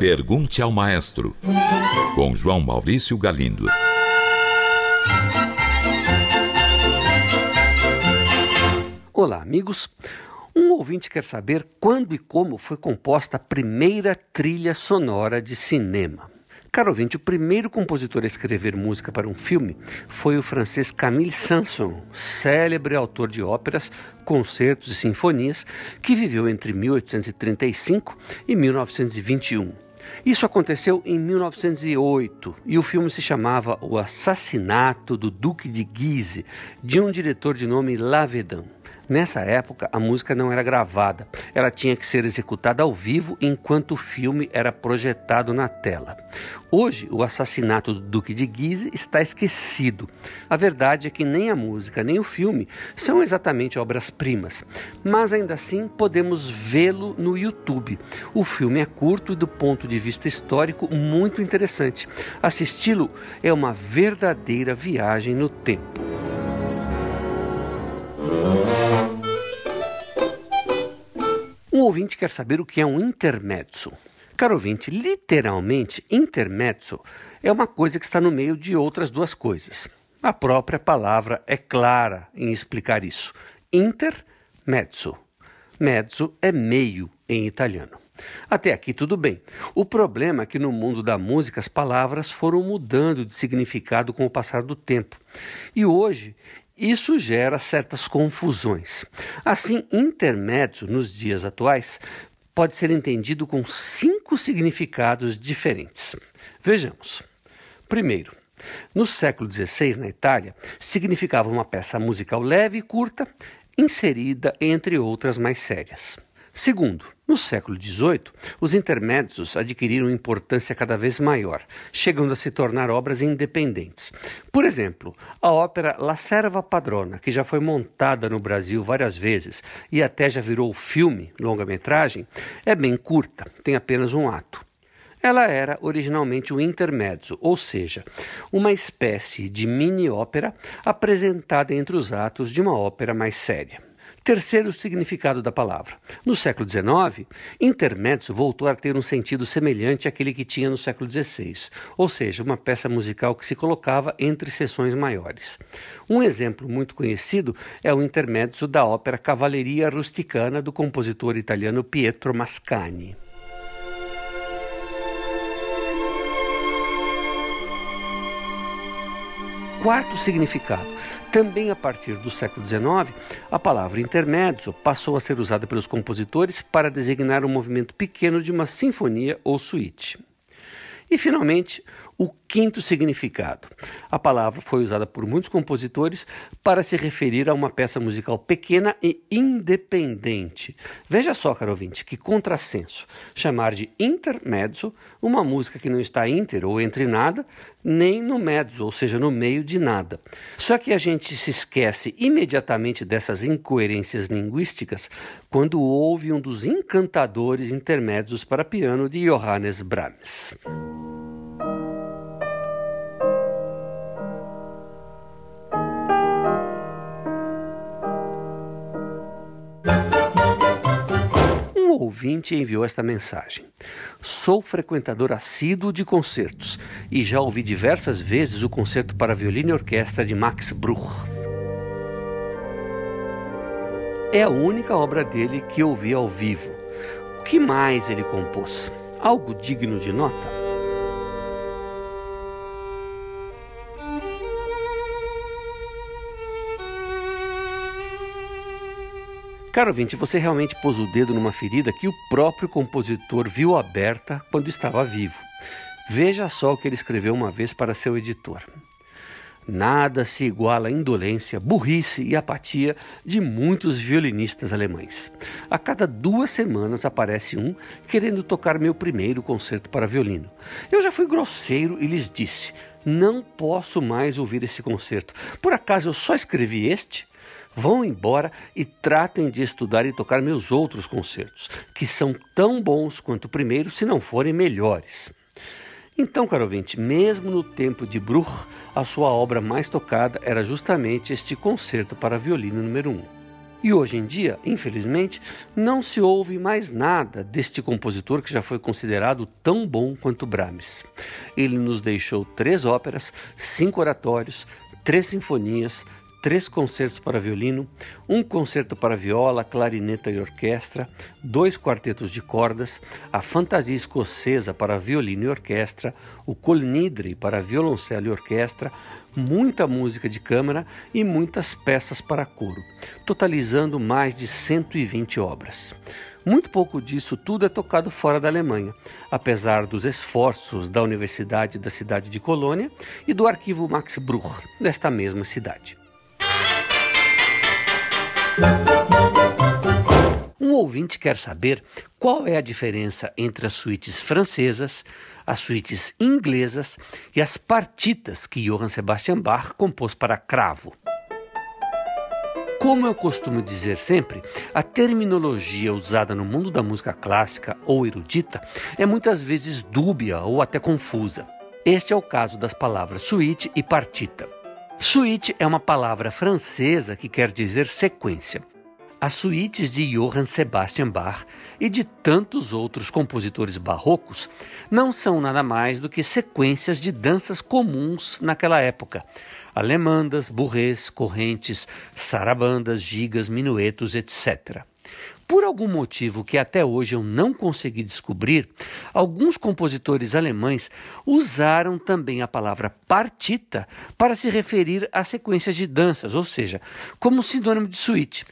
Pergunte ao Maestro, com João Maurício Galindo. Olá, amigos. Um ouvinte quer saber quando e como foi composta a primeira trilha sonora de cinema. Caro ouvinte, o primeiro compositor a escrever música para um filme foi o francês Camille Sanson, célebre autor de óperas, concertos e sinfonias, que viveu entre 1835 e 1921. Isso aconteceu em 1908 e o filme se chamava O Assassinato do Duque de Guise, de um diretor de nome Lavedan. Nessa época, a música não era gravada, ela tinha que ser executada ao vivo enquanto o filme era projetado na tela. Hoje, o assassinato do Duque de Guise está esquecido. A verdade é que nem a música nem o filme são exatamente obras-primas, mas ainda assim podemos vê-lo no YouTube. O filme é curto e, do ponto de vista histórico, muito interessante. Assisti-lo é uma verdadeira viagem no tempo. Um ouvinte quer saber o que é um intermezzo. Caro ouvinte, literalmente, intermezzo é uma coisa que está no meio de outras duas coisas. A própria palavra é clara em explicar isso. Intermezzo. Mezzo é meio em italiano. Até aqui tudo bem. O problema é que no mundo da música as palavras foram mudando de significado com o passar do tempo. E hoje isso gera certas confusões. Assim, intermédio nos dias atuais pode ser entendido com cinco significados diferentes. Vejamos. Primeiro, no século XVI, na Itália, significava uma peça musical leve e curta, inserida entre outras mais sérias. Segundo, no século XVIII, os intermédios adquiriram importância cada vez maior, chegando a se tornar obras independentes. Por exemplo, a ópera La Serva Padrona, que já foi montada no Brasil várias vezes e até já virou filme, longa-metragem, é bem curta, tem apenas um ato. Ela era originalmente um intermezzo, ou seja, uma espécie de mini-ópera apresentada entre os atos de uma ópera mais séria. Terceiro significado da palavra. No século XIX, intermezzo voltou a ter um sentido semelhante àquele que tinha no século XVI, ou seja, uma peça musical que se colocava entre sessões maiores. Um exemplo muito conhecido é o intermezzo da ópera Cavalleria Rusticana do compositor italiano Pietro Mascagni. Quarto significado. Também a partir do século XIX, a palavra intermezzo passou a ser usada pelos compositores para designar um movimento pequeno de uma sinfonia ou suíte. E, finalmente, o quinto significado. A palavra foi usada por muitos compositores para se referir a uma peça musical pequena e independente. Veja só, caro ouvinte, que contrassenso. Chamar de intermezzo uma música que não está inter ou entre nada, nem no mezzo, ou seja, no meio de nada. Só que a gente se esquece imediatamente dessas incoerências linguísticas quando ouve um dos encantadores intermédios para piano de Johannes Brahms. Ouvinte enviou esta mensagem. Sou frequentador assíduo de concertos e já ouvi diversas vezes o concerto para violino e orquestra de Max Bruch. É a única obra dele que ouvi ao vivo. O que mais ele compôs? Algo digno de nota? Caro ouvinte, você realmente pôs o dedo numa ferida que o próprio compositor viu aberta quando estava vivo. Veja só o que ele escreveu uma vez para seu editor. Nada se iguala à indolência, burrice e apatia de muitos violinistas alemães. A cada duas semanas aparece um querendo tocar meu primeiro concerto para violino. Eu já fui grosseiro e lhes disse: não posso mais ouvir esse concerto. Por acaso eu só escrevi este? Vão embora e tratem de estudar e tocar meus outros concertos, que são tão bons quanto o primeiro, se não forem melhores. Então, caro ouvinte, mesmo no tempo de Bruch, a sua obra mais tocada era justamente este concerto para violino número 1. Um. E hoje em dia, infelizmente, não se ouve mais nada deste compositor que já foi considerado tão bom quanto Brahms. Ele nos deixou três óperas, cinco oratórios, três sinfonias, três concertos para violino, um concerto para viola, clarineta e orquestra, dois quartetos de cordas, a Fantasia Escocesa para violino e orquestra, o Colnidre para violoncelo e orquestra, muita música de câmara e muitas peças para coro, totalizando mais de 120 obras. Muito pouco disso tudo é tocado fora da Alemanha, apesar dos esforços da Universidade da cidade de Colônia e do arquivo Max Bruch, desta mesma cidade. Um ouvinte quer saber qual é a diferença entre as suítes francesas, as suítes inglesas e as partitas que Johann Sebastian Bach compôs para cravo. Como eu costumo dizer sempre, a terminologia usada no mundo da música clássica ou erudita é muitas vezes dúbia ou até confusa. Este é o caso das palavras suíte e partita. Suíte é uma palavra francesa que quer dizer sequência. As suítes de Johann Sebastian Bach e de tantos outros compositores barrocos não são nada mais do que sequências de danças comuns naquela época. Alemandas, burrês, correntes, sarabandas, gigas, minuetos, etc. Por algum motivo que até hoje eu não consegui descobrir, alguns compositores alemães usaram também a palavra partita para se referir a sequências de danças, ou seja, como sinônimo de suíte.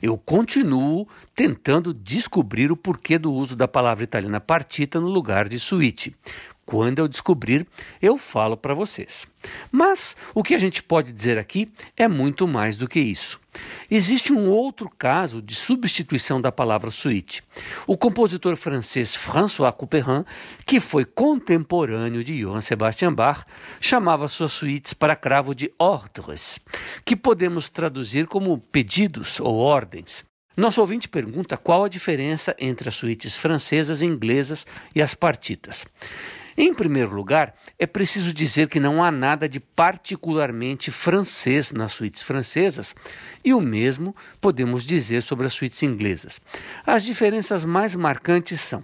Eu continuo tentando descobrir o porquê do uso da palavra italiana partita no lugar de suíte. Quando eu descobrir, eu falo para vocês. Mas o que a gente pode dizer aqui é muito mais do que isso. Existe um outro caso de substituição da palavra suíte. O compositor francês François Couperin, que foi contemporâneo de Johann Sebastian Bach, chamava suas suítes para cravo de ordres, que podemos traduzir como pedidos ou ordens. Nosso ouvinte pergunta qual a diferença entre as suítes francesas e inglesas e as partitas. Em primeiro lugar, é preciso dizer que não há nada de particularmente francês nas suítes francesas, e o mesmo podemos dizer sobre as suítes inglesas. As diferenças mais marcantes são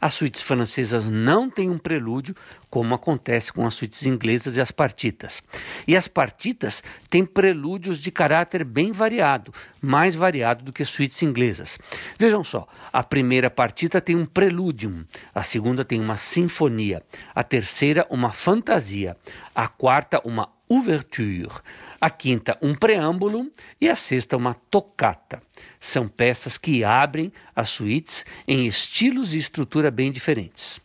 as suítes francesas não têm um prelúdio, como acontece com as suítes inglesas e as partitas. E as partitas têm prelúdios de caráter bem variado, mais variado do que as suítes inglesas. Vejam só, a primeira partita tem um preludium, a segunda tem uma sinfonia, a terceira uma fantasia, a quarta uma ouverture, a quinta um preâmbulo e a sexta uma tocata. São peças que abrem as suítes em estilos e estrutura bem diferentes.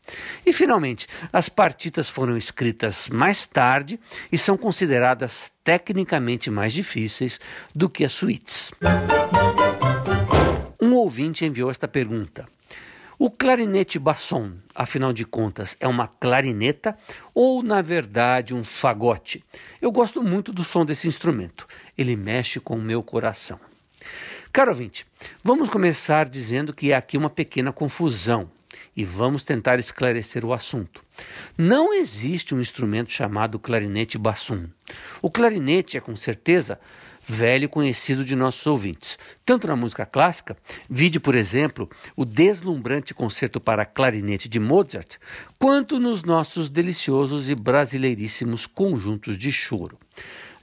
E, finalmente, as partitas foram escritas mais tarde e são consideradas tecnicamente mais difíceis do que as suítes. Um ouvinte enviou esta pergunta. O clarinete basson, afinal de contas, é uma clarineta ou, na verdade, um fagote? Eu gosto muito do som desse instrumento. Ele mexe com o meu coração. Caro ouvinte, vamos começar dizendo que há aqui uma pequena confusão e vamos tentar esclarecer o assunto. Não existe um instrumento chamado clarinete basson. O clarinete é com certeza velho conhecido de nossos ouvintes. Tanto na música clássica, vide, por exemplo, o deslumbrante concerto para clarinete de Mozart, quanto nos nossos deliciosos e brasileiríssimos conjuntos de choro.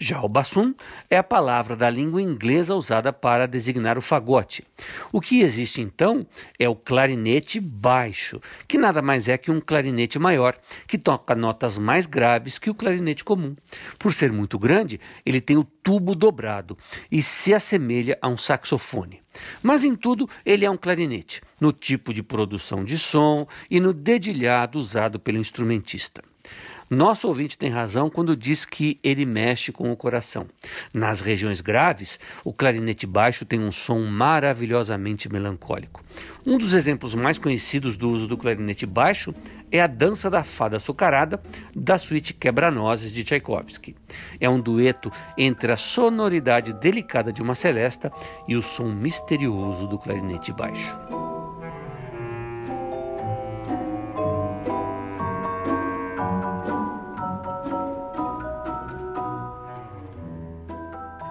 Já o bassoon é a palavra da língua inglesa usada para designar o fagote. O que existe então é o clarinete baixo, que nada mais é que um clarinete maior, que toca notas mais graves que o clarinete comum. Por ser muito grande, ele tem o tubo dobrado e se assemelha a um saxofone. Mas em tudo, ele é um clarinete, no tipo de produção de som e no dedilhado usado pelo instrumentista. Nosso ouvinte tem razão quando diz que ele mexe com o coração. Nas regiões graves, o clarinete baixo tem um som maravilhosamente melancólico. Um dos exemplos mais conhecidos do uso do clarinete baixo é a Dança da Fada Açucarada, da suíte Quebra-Nozes de Tchaikovsky. É um dueto entre a sonoridade delicada de uma celesta e o som misterioso do clarinete baixo.